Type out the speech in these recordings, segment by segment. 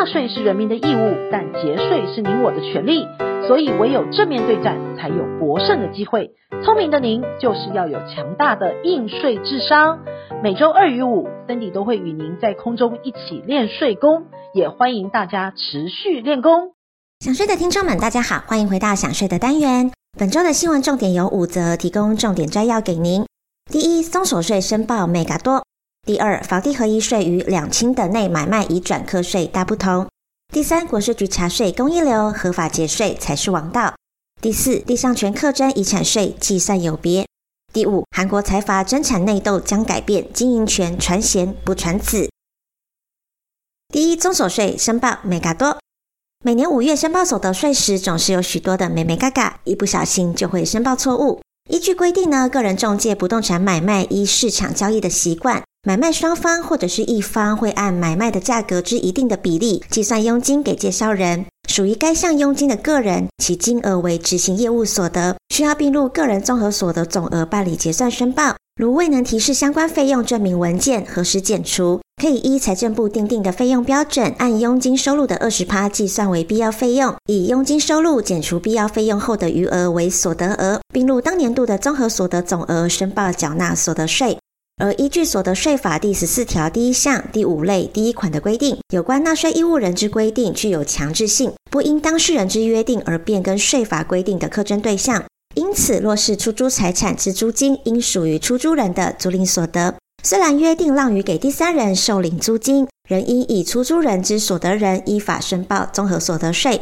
纳税是人民的义务，但节税是您我的权利。所以唯有正面对战，才有博胜的机会。聪明的您，就是要有强大的应税智商。每周二与五，Cindy 都会与您在空中一起练税功，也欢迎大家持续练功。想税的听众们，大家好，欢迎回到想税的单元。本周的新闻重点有五则，提供重点摘要给您。第一，综所税申报眉角多；第二，房地合一税与两清等内买卖移转课税大不同。第三，国税局查税公一流，合法节税才是王道。第四，地上权课征遗产税计算有别。第五，韩国财阀争产内斗将改变经营权传贤不传子。第一，综所税申报眉角多。每年五月申报所得税时，总是有许多的美眉嘎嘎，一不小心就会申报错误。依据规定呢，个人中介不动产买卖依市场交易的习惯。买卖双方或者是一方会按买卖的价格之一定的比例计算佣金给介绍人，属于该项佣金的个人，其金额为执行业务所得，需要并入个人综合所得总额办理结算申报。如未能提示相关费用证明文件，核实减除，可以依财政部订定的费用标准，按佣金收入的二十趴计算为必要费用，以佣金收入减除必要费用后的余额为所得额，并入当年度的综合所得总额申报缴纳所得税。而依据所得税法第十四条第一项第五类第一款的规定，有关纳税义务人之规定具有强制性，不因当事人之约定而变更税法规定的课征对象。因此，若是出租财产之租金应属于出租人的租赁所得，虽然约定让与给第三人受领租金，仍应以出租人之所得人依法申报综合所得税。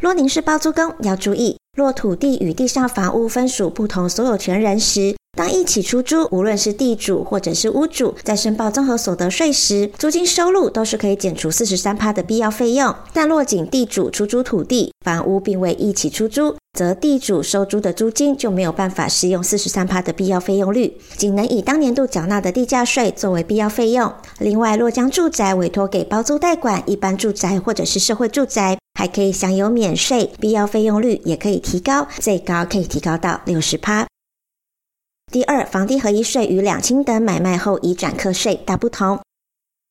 若您是包租公，要注意，若土地与地上房屋分属不同所有权人时，当一起出租，无论是地主或者是屋主，在申报综合所得税时，租金收入都是可以减除四十三趴的必要费用。但若仅地主出租土地，房屋并未一起出租，则地主收租的租金就没有办法适用四十三趴的必要费用率，仅能以当年度缴纳的地价税作为必要费用。另外，若将住宅委托给包租代管，一般住宅或者是社会住宅，还可以享有免税，必要费用率也可以提高，最高可以提高到六十趴。第二，房地合一税与两清等买卖后已转课税大不同。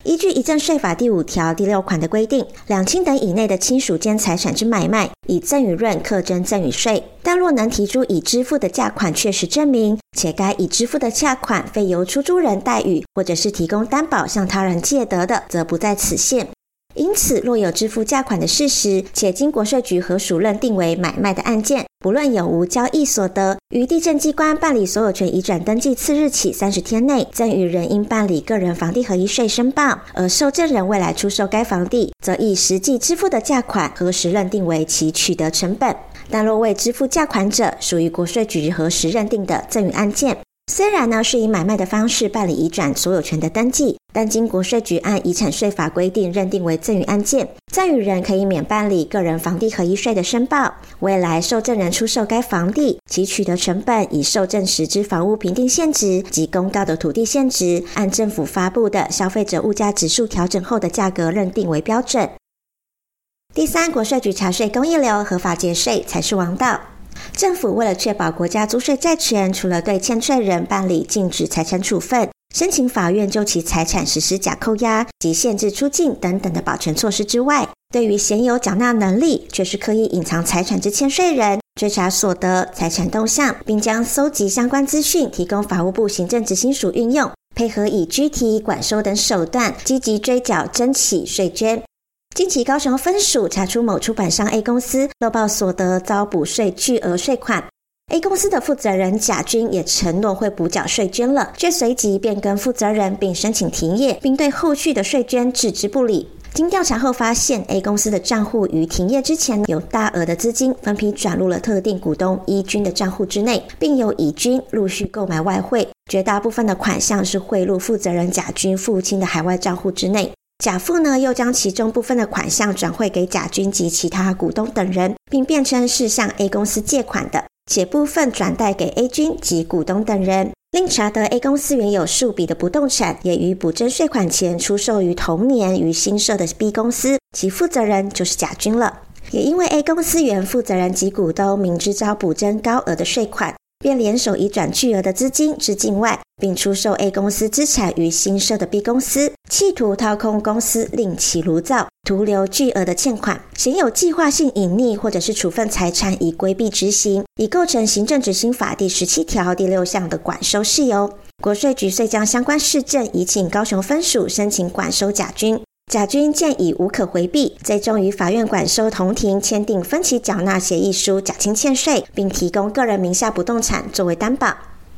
依据遗赠税法第五条第六款的规定，两清等以内的亲属间财产之买卖，以赠与润课征赠与税。但若能提出已支付的价款确实证明，且该已支付的价款非由出租人代予，或者是提供担保向他人借得的，则不在此限。因此，若有支付价款的事实，且经国税局核属认定为买卖的案件，不论有无交易所得，于地政机关办理所有权移转登记次日起三十天内，赠与人应办理个人房地合一税申报；而受赠人未来出售该房地，则以实际支付的价款核实认定为其取得成本。但若未支付价款者，属于国税局核实认定的赠与案件。虽然呢是以买卖的方式办理移转所有权的登记，但经国税局按遗产税法规定认定为赠与案件，赠与人可以免办理个人房地合一税的申报。未来受赠人出售该房地，其取得成本以受赠时之房屋评定现值及公告的土地现值，按政府发布的消费者物价指数调整后的价格认定为标准。第三，国税局查税公一流，合法节税才是王道。政府为了确保国家租税债权，除了对欠税人办理禁止财产处分、申请法院就其财产实施假扣押及限制出境等等的保全措施之外，对于鲜有缴纳能力却是刻意隐藏财产之欠税人，追查所得、财产动向，并将搜集相关资讯提供法务部行政执行署运用，配合以拘提、管收等手段，积极追缴征起税捐。近期高雄分署查出某出版商 A 公司漏报所得遭补税巨额税款，A 公司的负责人贾军也承诺会补缴税捐了，却随即变更负责人并申请停业，并对后续的税捐置之不理。经调查后发现，A 公司的账户于停业之前有大额的资金分批转入了特定股东一军的账户之内，并由乙军陆续购买外汇，绝大部分的款项是汇入负责人贾军父亲的海外账户之内。甲父呢，又将其中部分的款项转汇给甲军及其他股东等人，并辩称是向 A 公司借款的，且部分转贷给 A 军及股东等人。另查得 A 公司原有数笔的不动产，也于补征税款前出售于同年于新设的 B 公司，其负责人就是贾军了。也因为 A 公司原负责人及股东明知遭补征高额的税款，便联手移转巨额的资金至境外，并出售 A 公司资产于新设的 B 公司，企图掏空公司，另起炉灶，徒留巨额的欠款，显有计划性隐匿或者是处分财产以规避执行，已构成行政执行法第十七条第六项的管收事由。国税局遂将相关事证移请高雄分署申请管收贾军。贾军见已无可回避，最终与法院管收同庭签订分期缴纳协议书，缴清欠税，并提供个人名下不动产作为担保。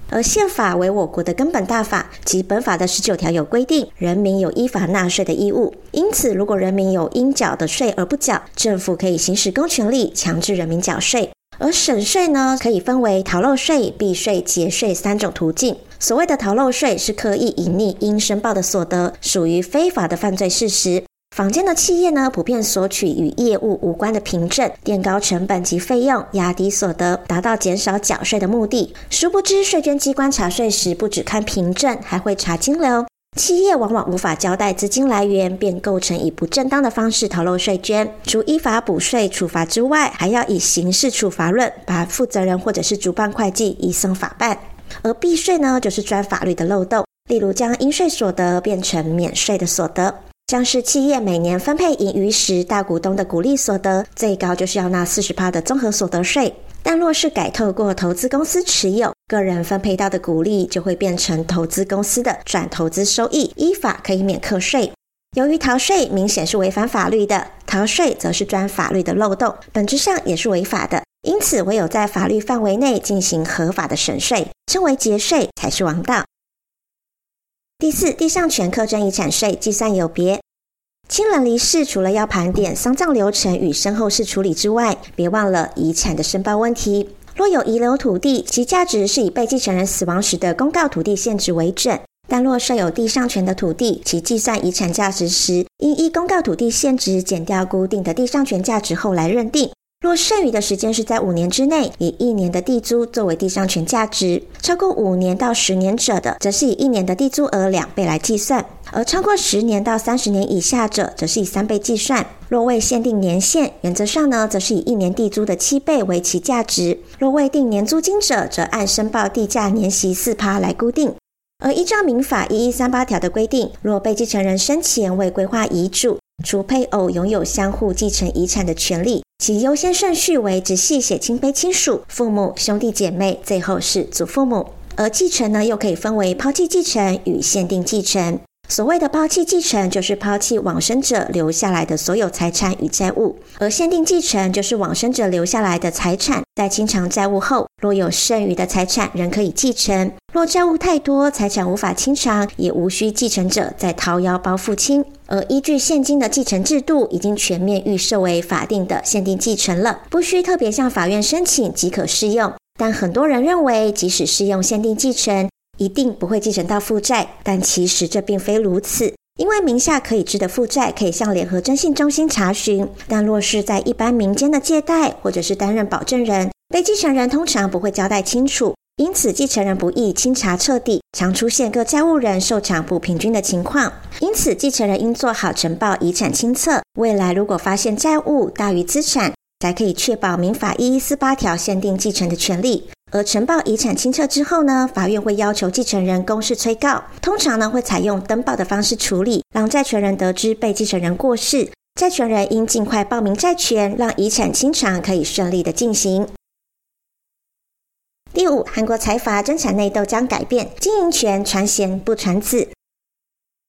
而宪法为我国的根本大法，及本法的十九条有规定，人民有依法纳税的义务。因此，如果人民有应缴的税而不缴，政府可以行使公权力，强制人民缴税。而省税呢，可以分为逃漏税、避税、节税三种途径。所谓的逃漏税是刻意隐匿应申报的所得，属于非法的犯罪事实。坊间的企业呢，普遍索取与业务无关的凭证，垫高成本及费用，压低所得，达到减少缴税的目的。殊不知，税捐机关查税时，不只看凭证，还会查金流。企业往往无法交代资金来源，便构成以不正当的方式逃漏税捐。除依法补税处罚之外，还要以刑事处罚论把负责人或者是主办会计移送法办。而避税呢，就是钻法律的漏洞，例如将应税所得变成免税的所得。像是企业每年分配盈余时，大股东的股利所得最高就是要纳四十趴的综合所得税。但若是改透过投资公司持有，个人分配到的股利就会变成投资公司的转投资收益，依法可以免课税。由于逃税明显是违反法律的，逃税则是钻法律的漏洞，本质上也是违法的。因此，唯有在法律范围内进行合法的省税，称为节税才是王道。第四，地上权课征遗产税计算有别。亲人离世，除了要盘点丧葬流程与身后事处理之外，别忘了遗产的申报问题。若有遗留土地，其价值是以被继承人死亡时的公告土地限值为准；但若设有地上权的土地，其计算遗产价值时，应依公告土地限值减掉固定的地上权价值后来认定。若剩余的时间是在五年之内，以一年的地租作为地上权价值；超过五年到十年者的，则是以一年的地租额两倍来计算；而超过十年到三十年以下者，则是以三倍计算。若未限定年限，原则上呢，则是以一年地租的七倍为其价值；若未定年租金者，则按申报地价年息四趴来固定。而依照民法一一三八条的规定，若被继承人生前未规划遗嘱，除配偶拥有相互继承遗产的权利，其优先顺序为直系血亲卑亲属、父母、兄弟姐妹，最后是祖父母。而继承呢，又可以分为抛弃继承与限定继承。所谓的抛弃继承，就是抛弃往生者留下来的所有财产与债务；而限定继承，就是往生者留下来的财产，在清偿债务后，若有剩余的财产，仍可以继承。若债务太多，财产无法清偿，也无需继承者再掏腰包付清。而依据现今的继承制度，已经全面预设为法定的限定继承了，不需特别向法院申请即可适用。但很多人认为，即使适用限定继承，一定不会继承到负债，但其实这并非如此。因为名下可以知的负债可以向联合征信中心查询，但若是在一般民间的借贷或者是担任保证人，被继承人通常不会交代清楚，因此继承人不易清查彻底，常出现各债务人受偿不平均的情况。因此，继承人应做好呈报遗产清册，未来如果发现债务大于资产，才可以确保民法一一四八条限定继承的权利。而呈报遗产清册之后呢，法院会要求继承人公示催告，通常呢会采用登报的方式处理，让债权人得知被继承人过世，债权人应尽快报名债权，让遗产清偿可以顺利的进行。第五，韩国财阀争产内斗将改变，经营权传贤不传子。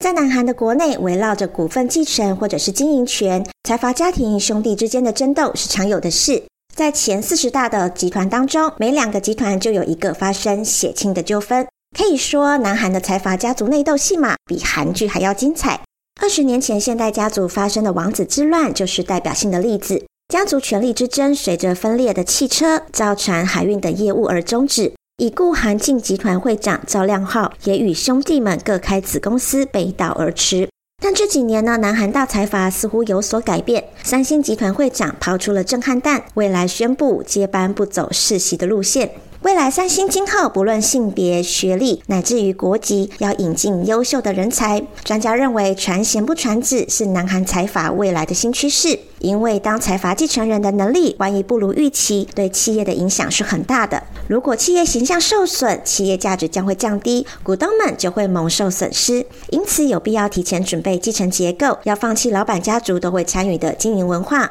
在南韩的国内，围绕着股份继承或者是经营权，财阀家庭兄弟之间的争斗是常有的事。在前四十大的集团当中，每两个集团就有一个发生血亲的纠纷。可以说，南韩的财阀家族内斗戏码比韩剧还要精彩。二十年前，现代家族发生的王子之乱就是代表性的例子。家族权力之争随着分裂的汽车、造船、海运等业务而终止。已故韩进集团会长赵亮浩也与兄弟们各开子公司，背道而驰。但这几年呢，南韩大财阀似乎有所改变。三星集团会长抛出了震撼弹，未来宣布接班不走世袭的路线。未来三星今后不论性别、学历，乃至于国籍，要引进优秀的人才。专家认为，传贤不传子是南韩财阀未来的新趋势。因为当财阀继承人的能力万一不如预期，对企业的影响是很大的。如果企业形象受损，企业价值将会降低，股东们就会蒙受损失。因此，有必要提前准备继承结构，要放弃老板家族都会参与的经营文化。